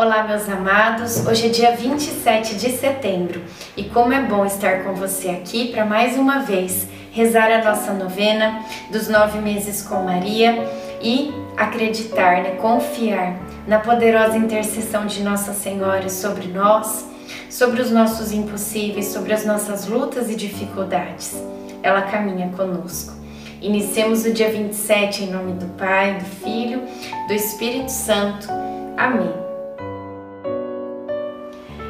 Olá, meus amados. Hoje é dia 27 de setembro e como é bom estar com você aqui para mais uma vez rezar a nossa novena dos nove meses com Maria e acreditar, né, confiar na poderosa intercessão de Nossa Senhora sobre nós, sobre os nossos impossíveis, sobre as nossas lutas e dificuldades. Ela caminha conosco. Iniciemos o dia 27 em nome do Pai, do Filho, do Espírito Santo. Amém.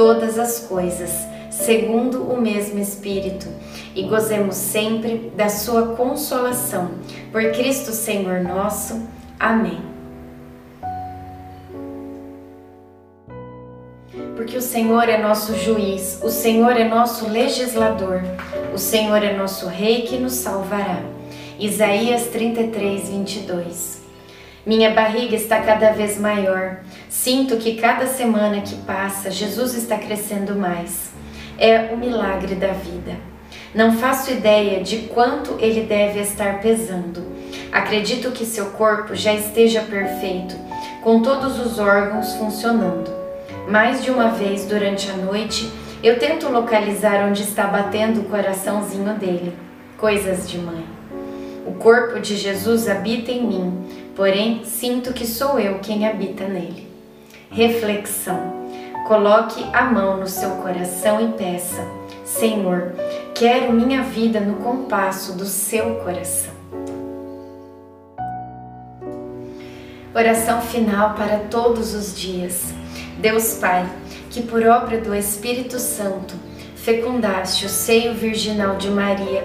todas as coisas, segundo o mesmo Espírito, e gozemos sempre da Sua consolação. Por Cristo Senhor nosso. Amém. Porque o Senhor é nosso juiz, o Senhor é nosso legislador, o Senhor é nosso Rei que nos salvará. Isaías 33, 22. Minha barriga está cada vez maior. Sinto que cada semana que passa, Jesus está crescendo mais. É o milagre da vida. Não faço ideia de quanto ele deve estar pesando. Acredito que seu corpo já esteja perfeito, com todos os órgãos funcionando. Mais de uma vez durante a noite, eu tento localizar onde está batendo o coraçãozinho dele. Coisas de mãe. O corpo de Jesus habita em mim, porém sinto que sou eu quem habita nele. Reflexão. Coloque a mão no seu coração e peça: Senhor, quero minha vida no compasso do seu coração. Oração final para todos os dias. Deus Pai, que por obra do Espírito Santo fecundaste o seio virginal de Maria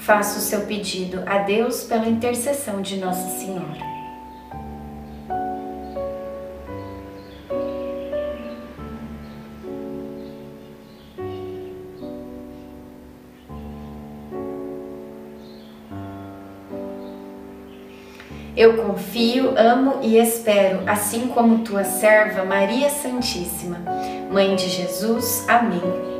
faça o seu pedido a Deus pela intercessão de Nossa Senhora. Eu confio, amo e espero, assim como tua serva Maria Santíssima, Mãe de Jesus. Amém.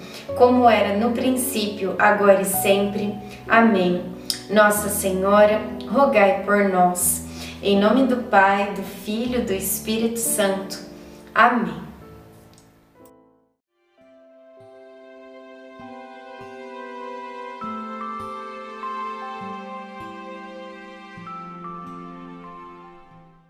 como era no princípio, agora e sempre. Amém. Nossa Senhora, rogai por nós. Em nome do Pai, do Filho e do Espírito Santo. Amém.